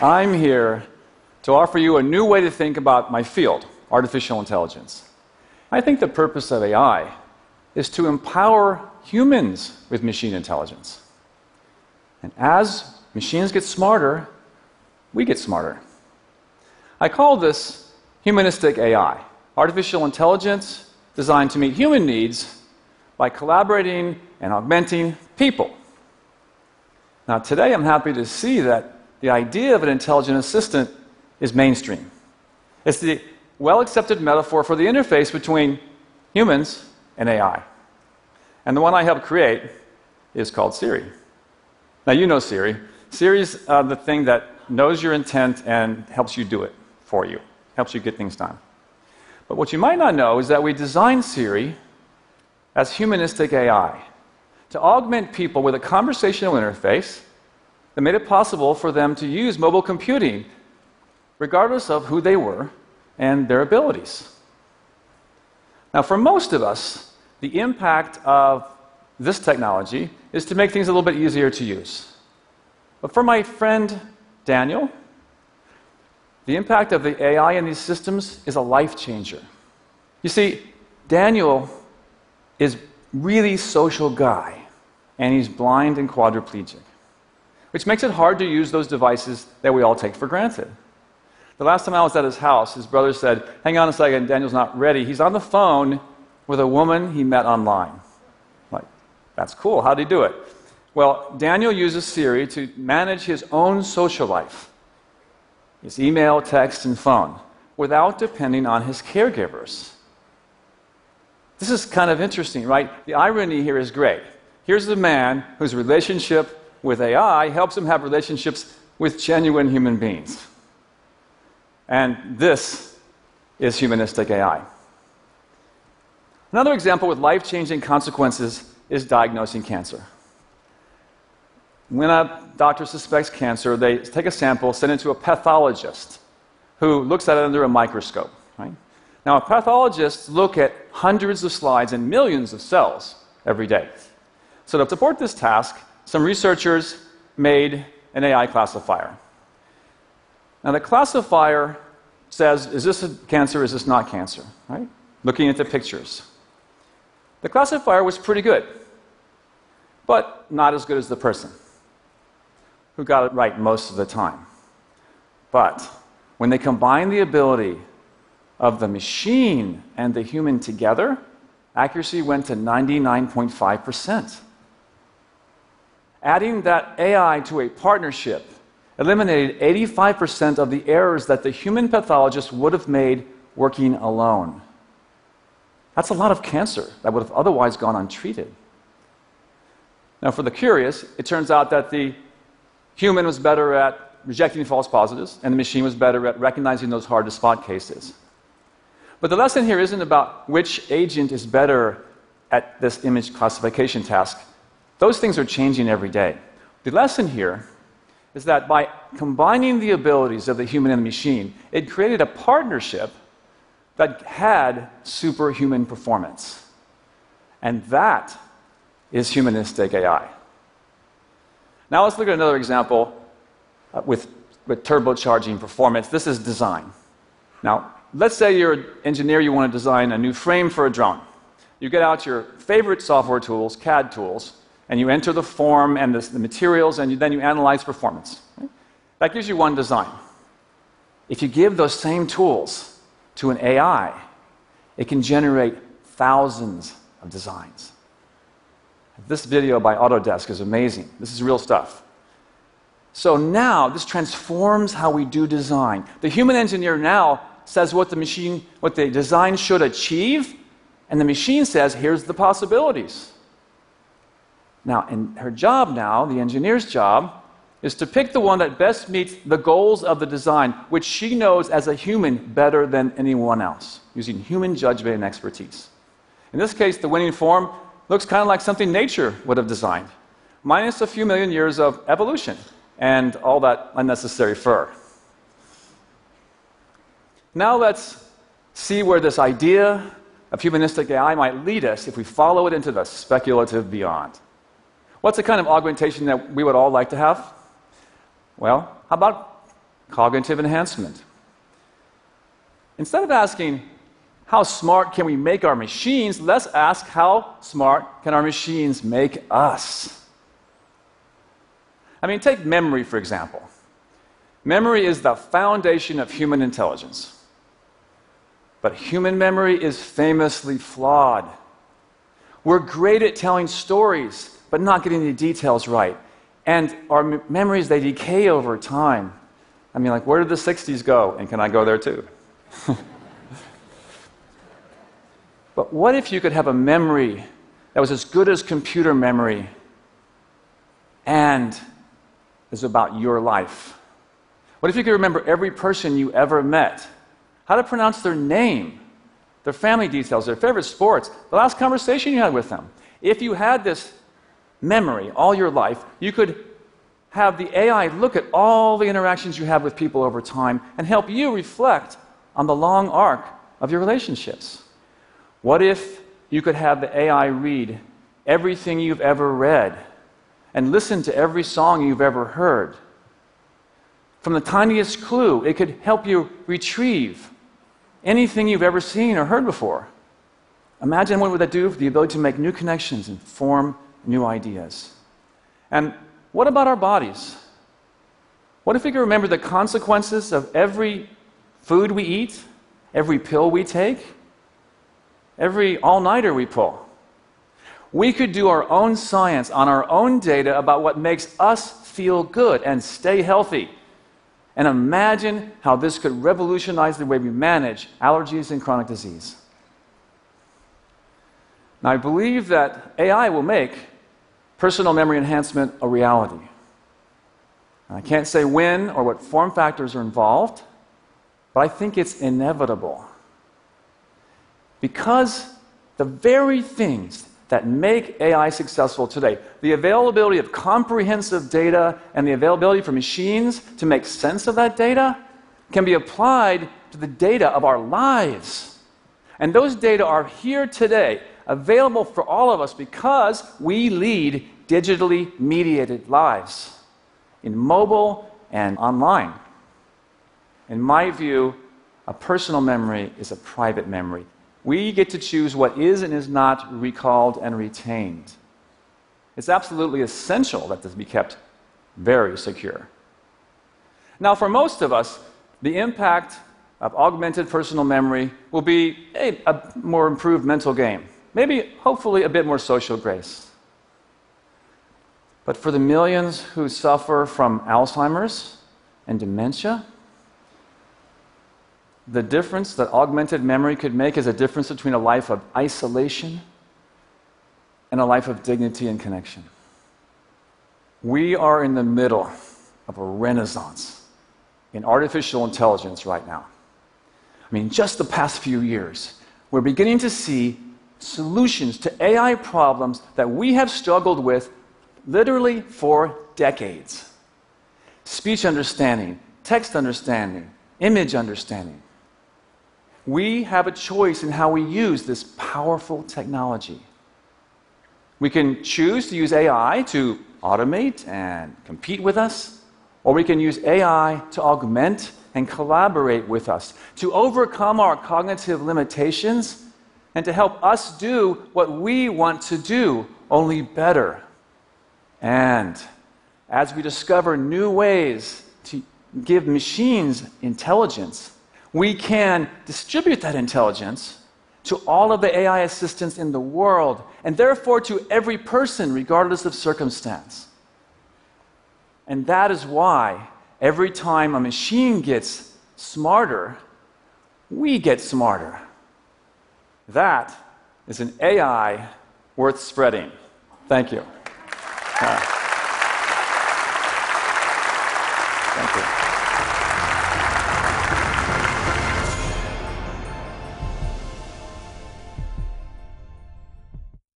I'm here to offer you a new way to think about my field, artificial intelligence. I think the purpose of AI is to empower humans with machine intelligence. And as machines get smarter, we get smarter. I call this humanistic AI, artificial intelligence designed to meet human needs by collaborating and augmenting people. Now, today I'm happy to see that the idea of an intelligent assistant is mainstream. It's the well accepted metaphor for the interface between humans and AI. And the one I helped create is called Siri. Now, you know Siri. Siri is uh, the thing that knows your intent and helps you do it for you, helps you get things done. But what you might not know is that we designed Siri as humanistic AI to augment people with a conversational interface that made it possible for them to use mobile computing regardless of who they were and their abilities. Now, for most of us, the impact of this technology is to make things a little bit easier to use. But for my friend Daniel, the impact of the AI in these systems is a life changer. You see, Daniel is really social guy, and he's blind and quadriplegic, which makes it hard to use those devices that we all take for granted. The last time I was at his house, his brother said, Hang on a second, Daniel's not ready. He's on the phone with a woman he met online. Like, that's cool. How'd he do it? Well, Daniel uses Siri to manage his own social life his email, text, and phone without depending on his caregivers. This is kind of interesting, right? The irony here is great. Here's the man whose relationship with AI helps them have relationships with genuine human beings. And this is humanistic AI. Another example with life changing consequences is diagnosing cancer. When a doctor suspects cancer, they take a sample, send it to a pathologist who looks at it under a microscope. Right? Now, pathologists look at hundreds of slides and millions of cells every day. So, to support this task, some researchers made an AI classifier. Now, the classifier says, is this a cancer, is this not cancer, right? Looking at the pictures. The classifier was pretty good, but not as good as the person who got it right most of the time. But when they combine the ability of the machine and the human together, accuracy went to 99.5%. Adding that AI to a partnership eliminated 85% of the errors that the human pathologist would have made working alone. That's a lot of cancer that would have otherwise gone untreated. Now, for the curious, it turns out that the human was better at rejecting false positives, and the machine was better at recognizing those hard to spot cases. But the lesson here isn't about which agent is better at this image classification task. Those things are changing every day. The lesson here is that by combining the abilities of the human and the machine, it created a partnership that had superhuman performance. And that is humanistic AI. Now let's look at another example uh, with, with turbocharging performance. This is design. Now, let's say you're an engineer, you want to design a new frame for a drone. You get out your favorite software tools, CAD tools, and you enter the form and the, the materials, and you, then you analyze performance. Right? That gives you one design. If you give those same tools to an AI, it can generate thousands of designs. This video by Autodesk is amazing. This is real stuff. So now this transforms how we do design. The human engineer now says what the machine, what the design should achieve, and the machine says, here's the possibilities. Now, in her job now, the engineer's job, is to pick the one that best meets the goals of the design, which she knows as a human better than anyone else, using human judgment and expertise. In this case, the winning form looks kind of like something nature would have designed, minus a few million years of evolution and all that unnecessary fur. Now let's see where this idea of humanistic AI might lead us if we follow it into the speculative beyond. What's the kind of augmentation that we would all like to have? Well, how about cognitive enhancement. Instead of asking, how smart can we make our machines, let's ask, how smart can our machines make us? I mean, take memory, for example. Memory is the foundation of human intelligence. But human memory is famously flawed. We're great at telling stories, but not getting the details right. And our memories, they decay over time. I mean, like, where did the 60s go? And can I go there too? but what if you could have a memory that was as good as computer memory and is about your life? What if you could remember every person you ever met? How to pronounce their name, their family details, their favorite sports, the last conversation you had with them. If you had this memory all your life, you could have the AI look at all the interactions you have with people over time and help you reflect on the long arc of your relationships. What if you could have the AI read everything you've ever read and listen to every song you've ever heard? From the tiniest clue, it could help you retrieve anything you've ever seen or heard before. Imagine what would that do for the ability to make new connections and form new ideas. And what about our bodies? What if we could remember the consequences of every food we eat, every pill we take, every all nighter we pull? We could do our own science on our own data about what makes us feel good and stay healthy. And imagine how this could revolutionize the way we manage allergies and chronic disease. Now, I believe that AI will make personal memory enhancement a reality. I can't say when or what form factors are involved, but I think it's inevitable. Because the very things that make AI successful today, the availability of comprehensive data and the availability for machines to make sense of that data, can be applied to the data of our lives. And those data are here today available for all of us because we lead digitally mediated lives in mobile and online. In my view, a personal memory is a private memory. We get to choose what is and is not recalled and retained. It's absolutely essential that this be kept very secure. Now, for most of us, the impact of augmented personal memory will be a, a more improved mental game. Maybe, hopefully, a bit more social grace. But for the millions who suffer from Alzheimer's and dementia, the difference that augmented memory could make is a difference between a life of isolation and a life of dignity and connection. We are in the middle of a renaissance in artificial intelligence right now. I mean, just the past few years, we're beginning to see solutions to AI problems that we have struggled with literally for decades speech understanding, text understanding, image understanding. We have a choice in how we use this powerful technology. We can choose to use AI to automate and compete with us, or we can use AI to augment and collaborate with us, to overcome our cognitive limitations and to help us do what we want to do, only better. And as we discover new ways to give machines intelligence, we can distribute that intelligence to all of the AI assistants in the world, and therefore to every person, regardless of circumstance. And that is why every time a machine gets smarter, we get smarter. That is an AI worth spreading. Thank you. Uh,